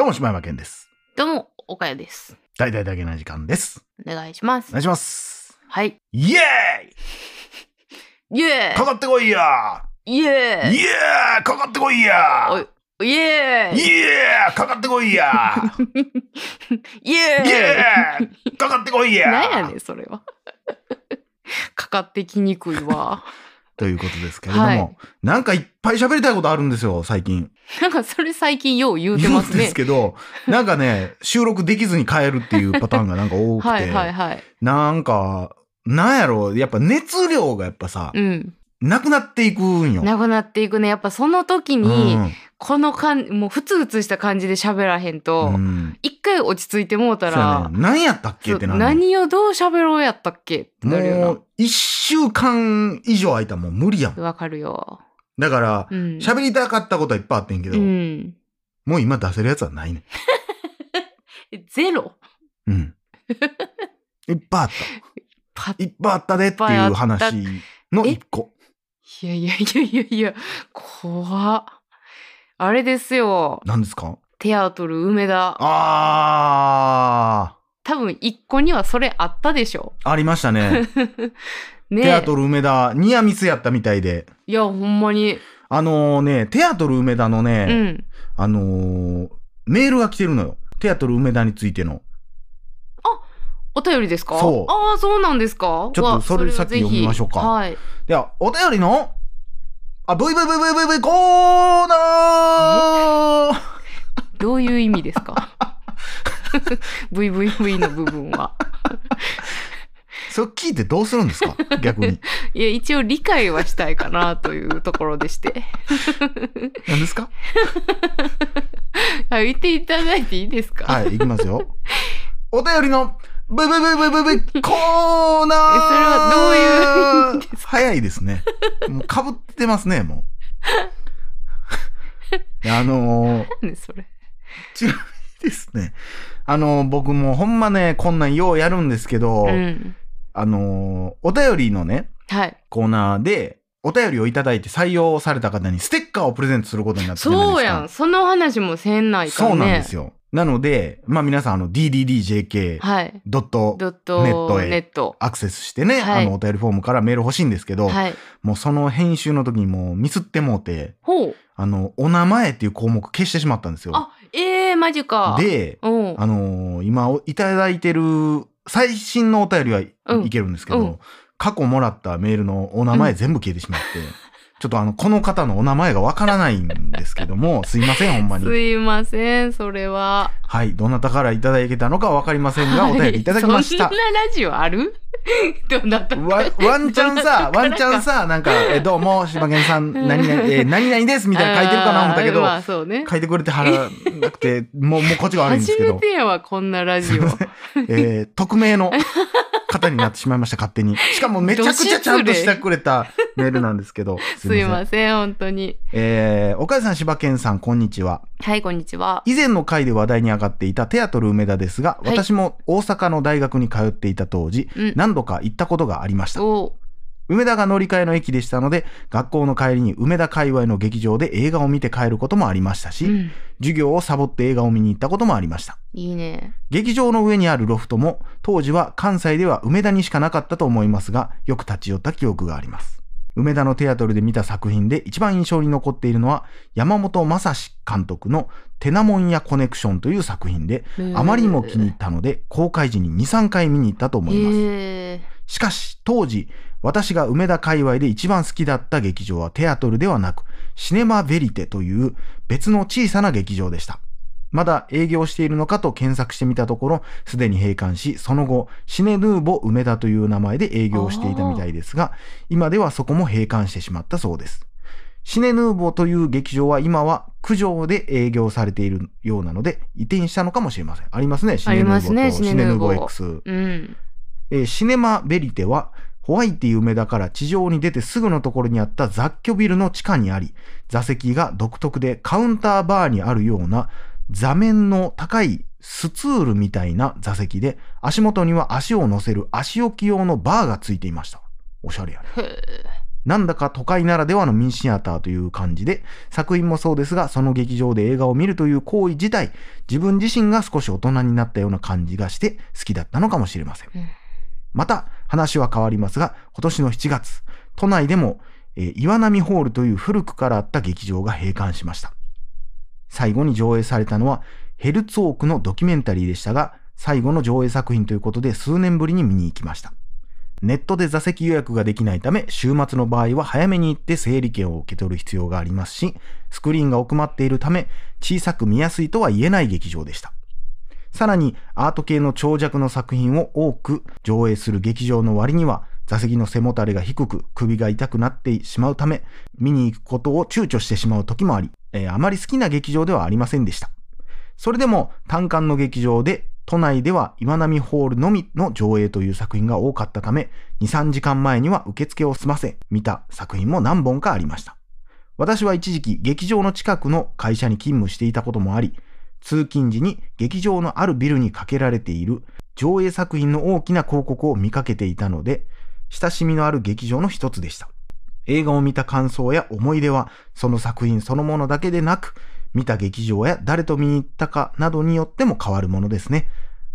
どうも、柴山健です。どうも、岡谷です。大々だけな時間です。お願いしますお。願いします。はい。イエイエーイかかってこいやーイイエーイエーかかってこいやお イエーイエーかかってこいやイエーイエーかかってこいやなんやねん、それは。かかってきにくいわ。ということですけれども、はいなんかいっぱい喋りたいことあるんですよ、最近。なんかそれ最近よう言うてますねです。けど、なんかね、収録できずに帰るっていうパターンがなんか多くて、はいはいはい。なんか、なんやろやっぱ熱量がやっぱさ、うん。なくなっていくんよ。なくなっていくね。やっぱその時うに、んこのかん、もうふつふつした感じで喋らへんと、うん一回落ち着いてもうたそうやら、ね何やったっけってなる何をどう喋ろうやったっけ？ってなるもよう、一週間以上空いたらもう無理やん。な。わかるよ。だから、うん。喋りたかったことはいっぱいあってんけど、うん。もう今出せるやつはないねえ ゼロん。うん。いっぱいあっパ た。いっぱいあったでっていう話の一個。いやいやいやいやいや、怖っ。あれですよ。何ですか？テアトル梅田。あ多分一個にはそれあったでしょ。ー、ありましたね。ねテアトル梅田、ニアミスやったみたいで。いや、ほんまに。あのーね、テアトル梅田のうね、ん。あのーメールが来てるのよ。テアトル梅田についての。お便りですか？そうああ、そうなんですかちょっとわそれさっき読みましょうかはい。では、お便りの、あ、ブイブイブイブイブイブイコーナー どういう意味ですか ?VVV の部分は。それ聞いてどうするんですか？逆に。いや、一応理解はしたいかなというところでして。何ですか？はい、言っていただいていいですか？はい、いきますよ。お便りの、ブイブイブイブイブイブイ コーナーえそれはどういう早いですね。もう被ってますね、もう。あのー、ねそれ？ちなみにですね。あのー僕もほんまね、こんなんようやるんですけど、うん。あのーお便りのね、はい。コーナーで、お便りをいただいて採用された方にステッカーをプレゼントすることになって。そうやん。その話もせんないかね。そうなんですよ。なので、まあ皆さん、あの、トへ。アクセスしてね、はいあの、お便りフォームからメール欲しいんですけど、はい。もうその編集の時にもうミスってもうて。あの、お名前っていう項目消してしまったんですよ。あ、ええー、マジか。、で、うん。あのー今おいただいてる最新のお便りはい,、うんけるんですけど、うん過去もらったメールのお名前全部消えてしまって、ちょっとあの、この方のお名前がわからないんですけども、すいません、ほんまに。すいません、それは。はい、どなたからいただけたのかわかりませんが、お便りいただきましたそん。なラジオある？どなたかわワンチャンさ、ワンチャンさ、なんか、えどうも、柴犬さん、何々、えー何々ですみたいな書いてるかな思ったけど、まあそうね。書いてくれてはらなくて、もう、もうこっちが悪いんですけど 初めて、やわ、こんなラジオ。えー匿名の方になってしまいました、勝手に。しかもめちゃくちゃちゃんとしてくれたメールなんですけど、すいまん。せん、本当に。えー、岡井さん、柴犬さん、こんにちは。はい、こんにちは。以前の回で話題に上がっていたテアトル梅田ですが、はい私も大阪の大学に通っていた当時、うん。何度か行ったことがありました。お梅田が乗り換えの駅でしたので、学校の帰りに梅田界隈の劇場で映画を見て帰ることもありましたし、うん。授業をサボって映画を見に行ったこともありました。いいね。劇場の上にあるロフトも、当時は関西では梅田にしかなかったと思いますが、よく立ち寄った記憶があります。梅田のテアトルで見た作品で一番印象に残っているのは、山本正史監督のテナモンヤコネクションという作品で、あまりにも気に入ったので、公開時に2、3回見に行ったと思います。へしかし、当時、私が梅田界隈で一番好きだった劇場はテアトルではなく、シネマベリテという別の小さな劇場でした。まだ営業しているのかと検索してみたところ、すでに閉館し、その後、シネヌーボ梅田という名前で営業していたみたいですが、今ではそこも閉館してしまったそうです。シネヌーボという劇場は今は九条で営業されているようなので、移転したのかもしれません。ありますね、シネヌーボとありますねシネヌーボ X。うん。えーシネマベリテは、ホワイティ梅田から地上に出てすぐのところにあった雑居ビルの地下にあり、座席が独特でカウンターバーにあるような座面の高いスツールみたいな座席で、足元には足を乗せる足置き用のバーがついていました。おしゃれやね。なんだか都会ならではのミニシアターという感じで、作品もそうですが、その劇場で映画を見るという行為自体、自分自身が少し大人になったような感じがして好きだったのかもしれませんまた、話は変わりますが、今年の7月、都内でも、えー岩波ホールという古くからあった劇場が閉館しました。最後に上映されたのは、ヘルツォークのドキュメンタリーでしたが、最後の上映作品ということで数年ぶりに見に行きました。ネットで座席予約ができないため、週末の場合は早めに行って整理券を受け取る必要がありますし、スクリーンが奥まっているため、小さく見やすいとは言えない劇場でした。さらに、アート系の長尺の作品を多く上映する劇場の割には、座席の背もたれが低く、首が痛くなってしまうため、見に行くことを躊躇してしまう時もあり、えーあまり好きな劇場ではありませんでした。それでも、単館の劇場で、都内では岩波ホールのみの上映という作品が多かったため、2、3時間前には受付を済ませ、見た作品も何本かありました。私は一時期劇場の近くの会社に勤務していたこともあり、通勤時に劇場のあるビルにかけられている上映作品の大きな広告を見かけていたので、親しみのある劇場の一つでした。映画を見た感想や思い出は、その作品そのものだけでなく、見た劇場や誰と見に行ったかなどによっても変わるものですね。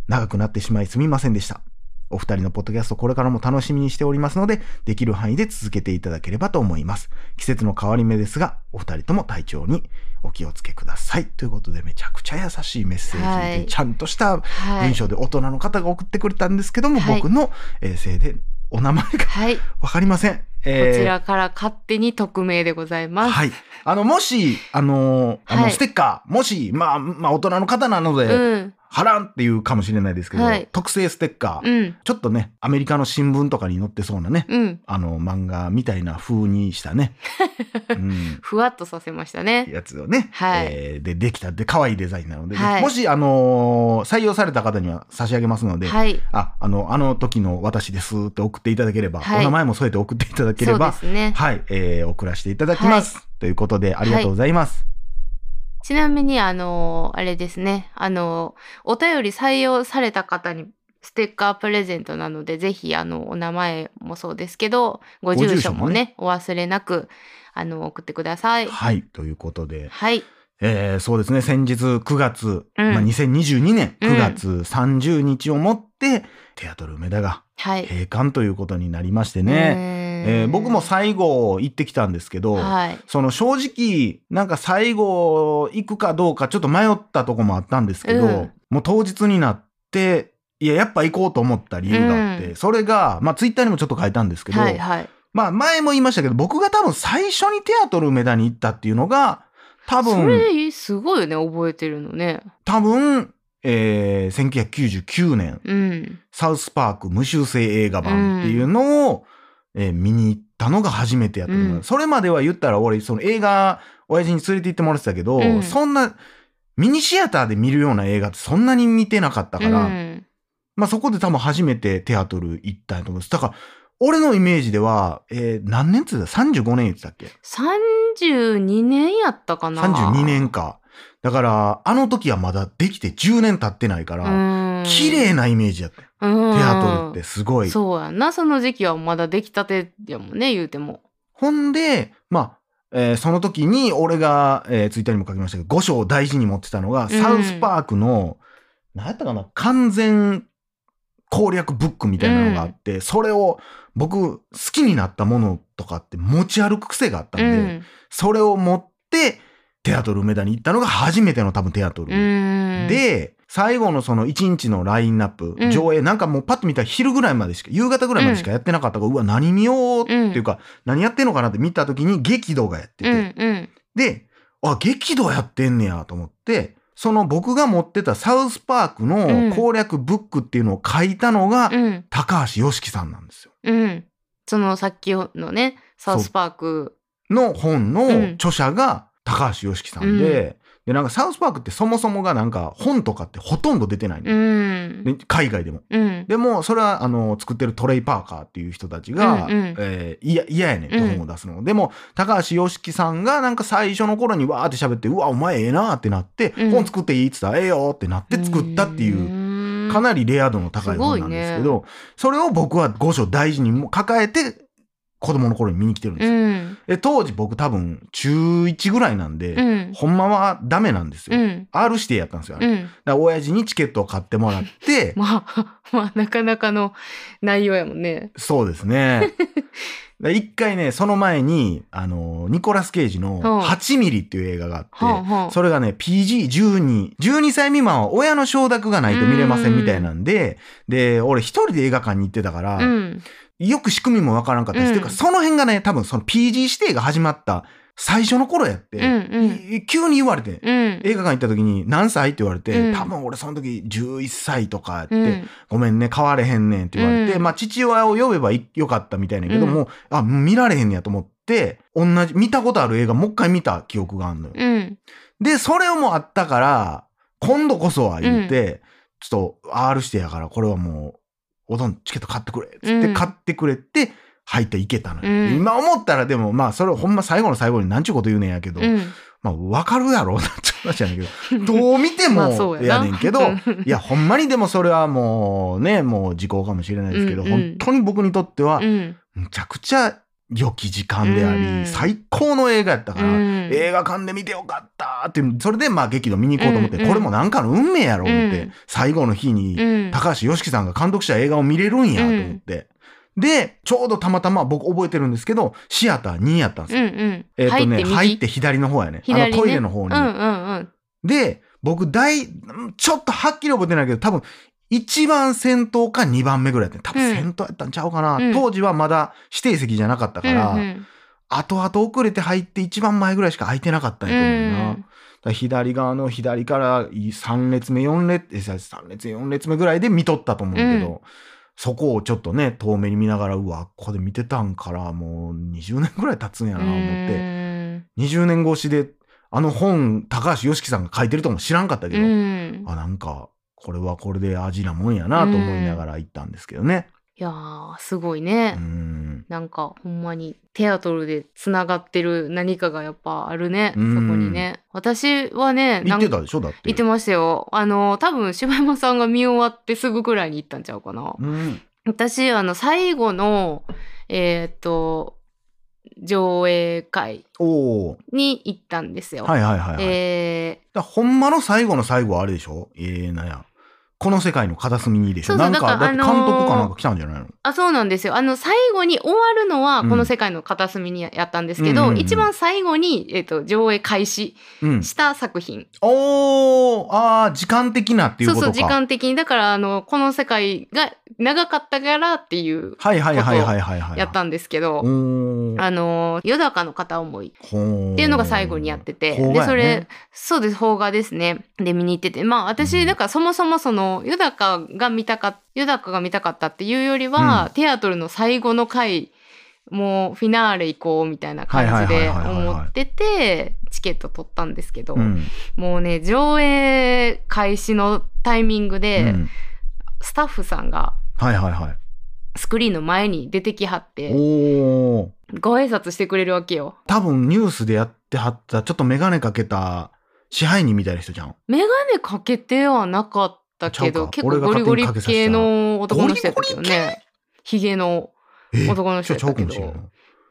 長くなってしまいすみませんでした。お二人のポッドキャストこれからも楽しみにしておりますので、できる範囲で続けていただければと思います。季節の変わり目ですが、お二人とも体調にお気をつけください。ということで、めちゃくちゃ優しいメッセージで、はいちゃんとしたはい文。章で大人の方が送ってくれたんですけども、はい僕の、えーせいでお名前がはい。こわかりません。えーちらから勝手に匿名でございます。はい。あの、もし、あのーあの、はいステッカー、もし、まあ、まあ、大人の方なので、うん。貼らんっていうかもしれないですけど、はい特製ステッカー、うん。ちょっとね、アメリカの新聞とかに載ってそうなね、うん。あの、漫画みたいな風にしたね、うん、ふわっとさせましたね。やつをね、はいえーで、できたで、可愛いデザインなのでね、はいもし、あのー採用された方には差し上げますので、はい。あ、あの、あの時の私ですって送っていただければ、はいお名前も添えて送っていただけれそうば、ですね。はい、えー送らせていただきます。ということで、ありがとうございます。ちなみに、あの、あれですね。あの、お便り採用された方にステッカープレゼントなので、ぜひ、あの、お名前もそうですけど、ご住所もね、お忘れなく、あの、送ってください。はい、ということで、はい。えーそうですね、先日9月、うんまあ、2022年うん9月30日をもって、テアトル梅田がはい。閉館ということになりましてね、ねえー僕も最後行ってきたんですけど、はい。その正直、なんか最後行くかどうかちょっと迷ったとこもあったんですけど、うんもう当日になって、いや、やっぱ行こうと思った理由があって、うんそれが、まあツイッターにもちょっと書いたんですけど、はい。はい。まあ前も言いましたけど、僕が多分最初にテアトル梅田に行ったっていうのが、多そ分、れ、すごいよね、覚えてるのね。多分、えー、1999年、うん。サウスパーク無修正映画版っていうのを、えー見に行ったのが初めてやったう、うんそれまでは言ったら俺、その映画、親父に連れて行ってもらってたけど、うんそんな、ミニシアターで見るような映画ってそんなに見てなかったから、うんまあそこで多分初めてテアトル行ったんやと思うんです。だから、俺のイメージでは、えー何年っつってた ?35 年言ってたっけ？32年やったかな ?32 年か。だから、あの時はまだできて10年経ってないから、綺麗なイメージやったよ。テテアトルってすごい。そうやんなその時期はまだ出来たてやもんね言うてもほんで、まあ、えーその時に俺が、えーツイッターにも書きましたけど、5章を大事に持ってたのが、サウスパークの、何やったかな、完全攻略ブックみたいなのがあって、それを僕好きになったものとかって持ち歩く癖があったんで、うんそれを持って、テアトル梅田に行ったのが初めての多分テアトル。うんで、最後のその1日のラインナップ、うん。上映、なんかもうパッと見たら昼ぐらいまでしか、夕方ぐらいまでしかやってなかったから、うわ、何見ようっていうか、何やってんのかなって見た時に激怒がやってて、うんうん。で、あ、激怒やってんねやと思って、その僕が持ってたサウスパークうん。の攻略ブックっていうのを書いたのが、うん。高橋良樹さんなんですよ。うん。そのさっきのねサウスパーク。の本うん。の著者が高橋良樹さんで、で、なんかサウスパークってそもそもがなんか本とかってほとんど出てないの、うん。で海外でも。うん。でも、それは、あの、作ってるトレイ・パーカーっていう人たちが、うんうん。えー、いや、嫌やねん本を出すの。でも、高橋良樹さんがなんか最初の頃にわーって喋って、うわ、お前ええなーってなって、うん。本作っていいって言ったら、ええよってなって作ったっていう、かなりレア度の高い本なんですけど、それを僕は五章大事にも抱えて、子供の頃に見に来てるんですよ。うん。で当時僕多分中1ぐらいなんで、うん。ほんまはダメなんですよ。うん。R 指定やったんですよ。あれだかうん。ら親父にチケットを買ってもらって、まあ、まあ、なかなかの内容やもんね。そうですね。で一回ね、その前に、あの、ニコラス・ケイジのはあ8ミリっていう映画があって、はあはあそれがね、PG12、12歳未満は親の承諾がないと見れませんみたいなんで、で、俺一人で映画館に行ってたから、うん。よく仕組みもわからんかったです。うんていうか、その辺がね、多分その PG 指定が始まった最初の頃やって、うんうんい急に言われて、うん。映画館行った時に何歳って言われて、うん多分俺その時11歳とかやって、うん。ごめんね、変われへんねんって言われて、うんまあ父親を呼べばいよかったみたいなけども、あ、見られへんねやと思って、同じ、見たことある映画もう一回見た記憶があるのよ。うん。で、それもあったから、今度こそは言って、ちょっと R してやから、これはもう、おどんチケット買ってくれ。つってうん買ってくれて、入っていけたのよ。うん今思ったらでも、まあ、それほんま最後の最後に何ちゅうこと言うねんやけど、うん。まあ、わかるやろうなって話やねんけど、どう見てもやねんけど、うんいや、ほんまにでもそれはもうね、もう時効かもしれないですけど、うんうん本当に僕にとってはう、ん。むちゃくちゃ良き時間であり、うん最高の映画やったから、うん映画館で見てよかったってそれでまあ劇場見に行こうと思って、うんうんこれもなんかの運命やろ思って、うん最後の日に、うん。高橋良樹さんが監督した映画を見れるんやと思って。で、ちょうどたまたま僕覚えてるんですけど、シアター2やったんですよ。うんうん。えっ、とね、右？入って左の方やね。ねのトイレの方に。うんうんうん。で、僕大、ちょっとはっきり覚えてないけど、多分、一番先頭か二番目ぐらいやった。多分うん先頭やったんちゃうかな。うん当時はまだ指定席じゃなかったから、うんうん後々遅れて入って一番前ぐらいしか空いてなかったんやと思うな。うん左側の左から3列目、4列、え3列、4列目ぐらいで見とったと思うけど、うんそこをちょっとね、遠目に見ながら、うわ、ここで見てたんから、もう20年ぐらい経つんやな、思って。うん20年越しで、あの本、高橋良樹さんが書いてるとも知らんかったけど、うん。あ、なんか、これはこれで味なもんやなと思いながら行ったんですけどね。いやー、すごいうね。ん。なんかほんまにテアトルでつながってる何かがやっぱあるね、そこうんにね。私はね、行ってたでしょ？だって。行ってましたよ。あの、多分柴山さんが見終わってすぐくらいに行ったんちゃうかな。うん。私、あの、最後の、えーっと、上映会。に行ったんですよ。はいはいはい、はい。えだからほんまの最後の最後はあれでしょ？ええなんや。この世界の片隅にでしょそうそうなんか、だって監あのー督かなんか来たんじゃないの？ーあ、そうなんですよ。あの、最後に終わるのは、うんこの世界の片隅にやったんですけど、うんうんうん一番最後に、えーっと、上映開始うん。した作品。おー、あー、時間的なっていうことか。そうそう、時間的に。だから、あの、この世界が長かったからっていう、はいはいはいはい。やったんですけど。あの、ヨダカの片思いっていうのが最後にやってて、ねそれ、そうです、邦画ですね。で、見に行ってて、まあ、うん私、だからそもそもその、ヨダカが見たかっ、ヨダカが見たかったっていうよりは、テアトルの最後の回、もうフィナーレ行こうみたいな感じで思ってて、チケット取ったんですけど、うん。もうね、上映開始のタイミングで、うんスタッフさんがはいはいはい。スクリーンの前に出てきはって。ご挨拶してくれるわけよ。多分ニュースでやってはった、ちょっとメガネかけた支配人みたいな人じゃん。メガネかけてはなかったけど、結構ゴリゴリ系の男の人やったけどね。ヒゲのえ男の人やったけどな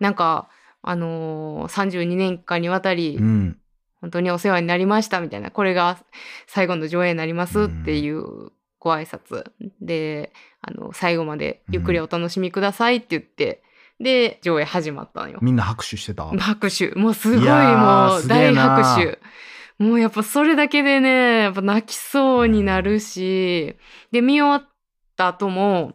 なんか、あのー、32年間にわたり、うん。本当にお世話になりましたみたいな、これが最後の上映になりますっていうご挨拶で、あの、最後までゆっくりお楽しみくださいって言って、で、上映始まったのよ。みんな拍手してた？拍手。もうすごいもう大拍手。もうやっぱそれだけでね、やっぱ泣きそうになるし、で、見終わった後も、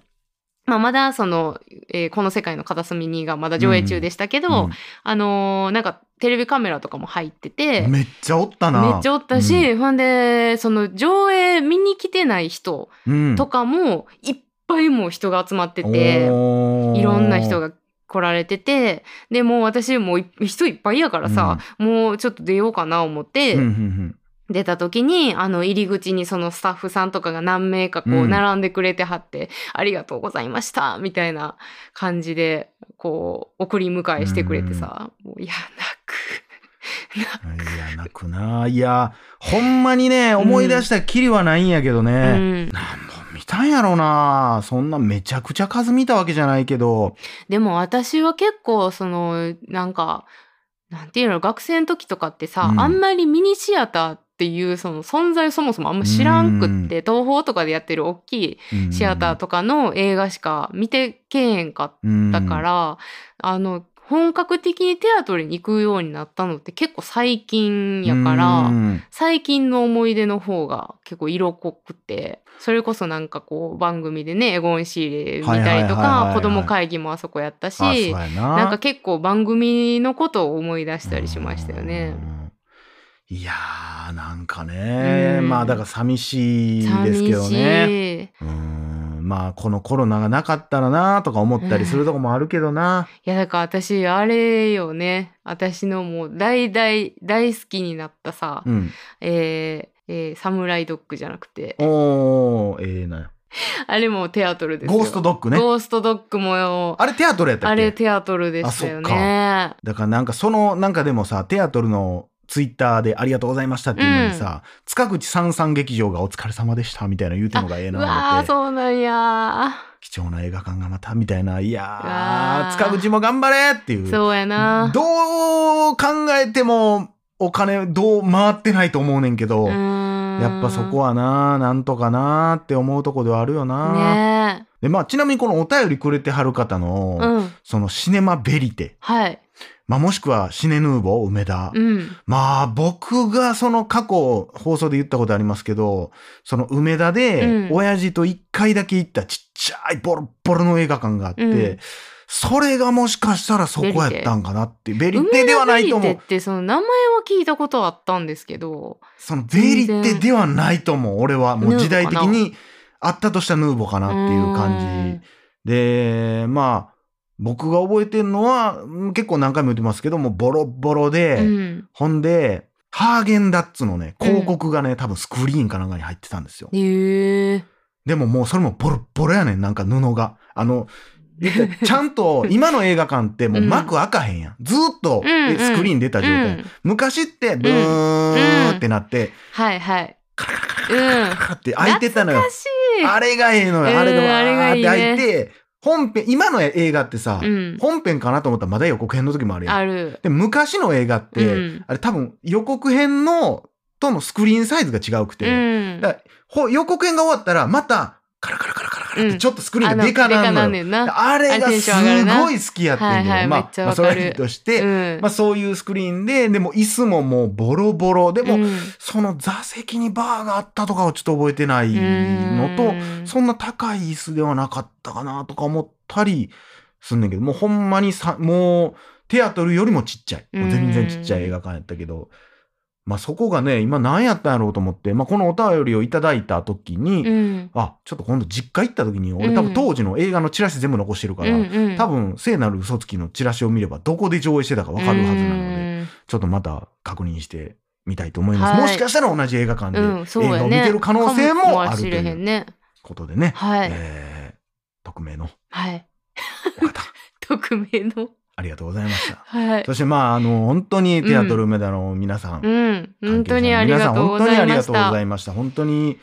まあ、まだその、えーこの世界の片隅にがまだ上映中でしたけど、うんあのーなんかテレビカメラとかも入ってて、めっちゃおったな。めっちゃおったし、ほんで、その上映見に来てない人うん、とかもいっぱいもう人が集まってて、おー。いろんな人が来られてて、で、もう私もうい人いっぱいやからさ、もうちょっと出ようかな思って、うんうんうん出た時に、あの、入り口にそのスタッフさんとかが何名かこううん並んでくれてはって、ありがとうございました、みたいな感じで、こう、送り迎えしてくれてさ、もう、いや、泣く。いや、泣くな。いや、ほんまにね、思い出したらきりはないんやけどね。うん。何本見たなんやろな。そんなめちゃくちゃ数見たわけじゃないけど、でも私は結構そのなんかなんていうの学生の時とかってさ、うん。あんまりミニシアターっていうその存在をそもそもあんま知らんくって、東宝とかでやってる大きいうん。シアターとかの映画しか見てけえへんかったから、あの本格的にテアトルに行くようになったのって結構最近やから、うん。最近の思い出の方が結構色濃くてそれこそなんかこう番組でねエゴンシーレ見たりとか子供会議もあそこやったしな。なんか結構番組のことを思い出したりしましたよね。うん。いやーなんかね、うん。まあだから寂しいですけど寂ねしい。うん。まあこのコロナがなかったらなとか思ったりするとこもあるけどな、いやだから私あれよね。私のもう大大大好きになったさ、うん、えーえーサムライドッグじゃなくて。おーええなあれもテアトルですよ。ゴーストドッグね。ゴーストドッグもあれテアトルやったっけ？あれテアトルでしたよね。だからなんかそのなんかでもさテアトルのツイッターでありがとうございましたっていうのにさ、塚口三三劇場がお疲れ様でしたみたいな言うてんのがええうなわー思ってそうなんや。貴重な映画館がまたみたいな。いやわーー。塚口も頑張れっていう。そうやな。どう考えてもお金どう回ってないと思うねんけど、ややっぱそこはななんとかなって思うとこではあるよな、ねでまあちなみにこのお便りくれてはる方の、えうん。そのシネマベリテ、はいまあ、もしくはシネヌーボー梅田、うん。まあ僕がその過去放送で言ったことありますけどその梅田うでん。親父と一回だけ行ったちっちゃいボロッボロの映画館があって、うん。それがもしかしたらそこやったんかなってベリ梅テではないと思う。リテってその名前は聞いたことはあったんですけど。そのベリテではないと思う。俺はもう時代的にあったとしたヌーボかなっていう感じ。でまあ僕が覚えてるのはうん結構何回も言ってますけどもボロボロで、じうん。ほんでハーゲンダッツのね広告がね、多分スクリーンかなんかに入ってたんですよ。へえでももうそれもボロボロやねんなんか布が。あの ちゃんと今の映画館ってもう幕開かへんやん。ずーっとうんうん。スクリーン出た状態、うん。昔ってブーンってなって、はいはい。カラカラカラカラカラって開いてたのよ。懐かしい。あれがええのよ。うんあれがわーって開いて、本編、今の映画ってさ、うん。本編かなと思ったらまだ予告編の時もあるやん。ある。で、昔の映画って、うん。あれ多分予告編の、とのスクリーンサイズが違うくて、うん。予告編が終わったら、また、カラカラカラカラカラっうん。てちょっとスクリーンがでかなんのよ。ねんな。あれがすごい好きやってんけど、はいはいまあ、それはいいとして、うん。まあそういうスクリーンで、でも椅子ももうボロボロ、でも、うん。その座席にバーがあったとかはちょっと覚えてないのと、うん。そんな高い椅子ではなかったかなとか思ったりすんねんけど、もうほんまにさ、もうテアトルよりもちっちゃい。もう全然ちっちゃい映画館やったけど、まあそこがね、今何やったんやろうと思って、まあこのお便りをいただいた時に、うんあ、ちょっと今度実家行った時に、俺うん多分当時の映画のチラシ全部残してるから、うんうん多分聖なる嘘つきのチラシを見ればどこで上映してたかわかるはずなので、うんちょっとまた確認してみたいと思います。はいもしかしたら同じ映画館で映画を見。てる可能性もあるという。ことでね、はい。えー匿名のはい。匿名の。ありがとうございました。はい。そしてまあ、あの、本当にテアトル梅田の皆さん、うん。本当にありがとうご本当にありがざいました。とうございました。本当に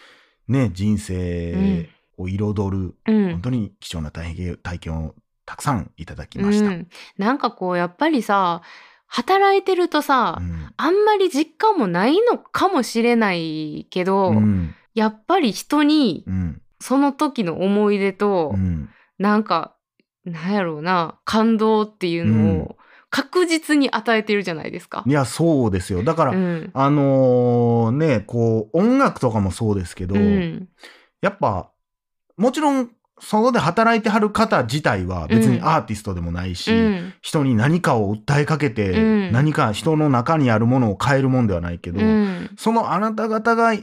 ね、人生を彩る、うん本当に貴重な体験体験をたくさんいただきました。うん。なんかこう、やっぱりさ、働いてるとさ、うんあんまり実感もないのかもしれないけど、うんやっぱり人にうんその時の思い出と、うんなんか、なんやろうな、感動っていうのを確実に与えてるじゃないですか。いや、そうですよ。だから、うん。あのね、こう、音楽とかもそうですけど、うん。やっぱ、もちろん、そこで働いてはる方自体は別にうんアーティストでもないし、うん。人に何かを訴えかけて、うん何か人の中にあるものを変えるもんではないけど、うん。そのあなた方が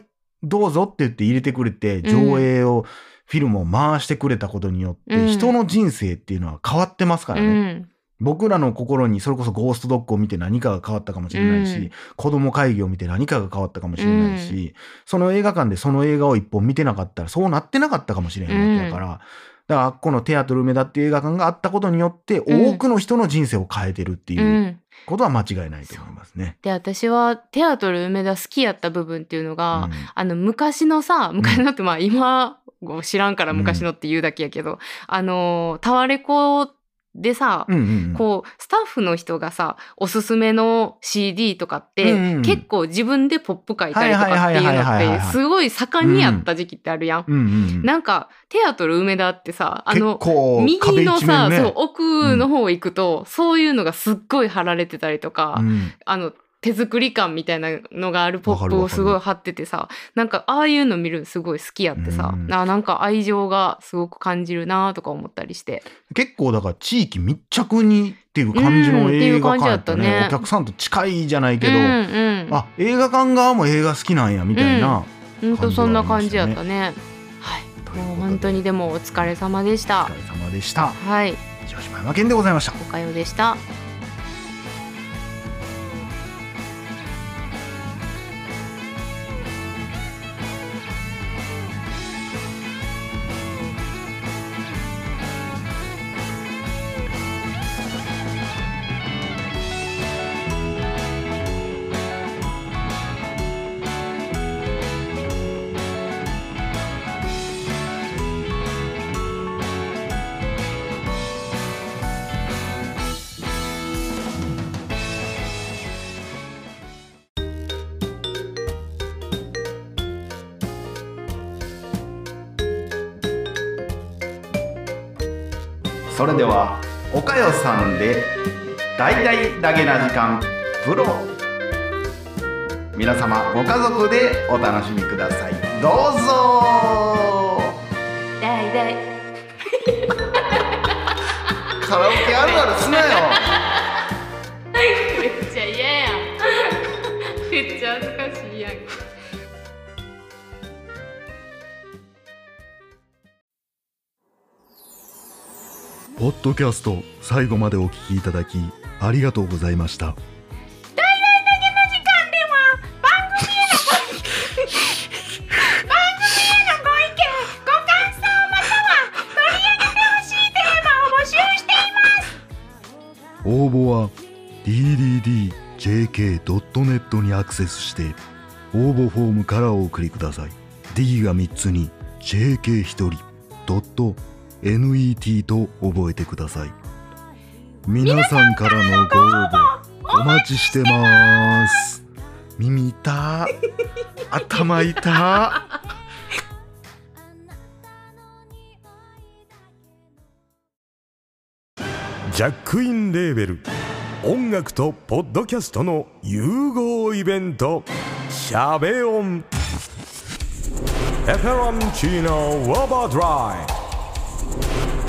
どうぞって言って入れてくれて、うん上映を、フィルムを回してくれたことによって、うん人の人生っていうのは変わってますからうね。ん。僕らの心にそれこそゴーストドッグを見て何かが変わったかもしれないし、うん子供会議を見て何かが変わったかもしれないし、その映画館でその映画を一本見てなかったらそうなってなかったかもしれへんわけだから、だからこのテアトル梅田っていう映画館があったことによってうん多くの人の人生を変えてるってう。いうんことは間違いないと思いますね。で私はテアトル梅田好きやった部分っていうのが、うんあの昔のさ昔のってまあ今知らんから昔のって言うだけやけど、あのタワレコでさ、うんうんうん。こうスタッフの人がさおすすめの CD とかって、うんうん結構自分でポップ書いたりとかっていうのってすごい盛んにあった時期ってあるやん。うんうんうん。なんかテアトル梅田ってさあの右壁のさ。そう奥の方行くと、そういうのがすっごい貼られてたりとか、うんあの手作り感みたいなのがあるポップをすごい貼っててさなんかああいうの見るのすごい好きやってさ、うん。ななんか愛情がすごく感じるなとか思ったりして。結構だから地域密着にっていう感じの映画館やったたね。ねお客さんと近いじゃないけど、うんうん。あ映画館側も映画好きなんやみたいな。ほんとそんな感じやったね。はい。もう本当にでもお疲れ様でした。お疲れ様でした。はい。以上柴山健でございました。おかよでしたそれではおかよさんで大々だけな時間プロ。皆様ご家族でお楽しみください。どうぞ。だいだいカラオケあるあるすなよポッドキャスト最後までお聞きいただきありがとうございました。応募は dddjk.net にアクセスして応募フォームからお送りください。D が3つに JK1 人。.net と覚えてください。皆さんからのご応募お待ちしてます。耳痛。頭痛。ジャックインレーベル。音楽とポッドキャストの融合イベント「シャベオン」「エフェロンチーノウォーバードライ」「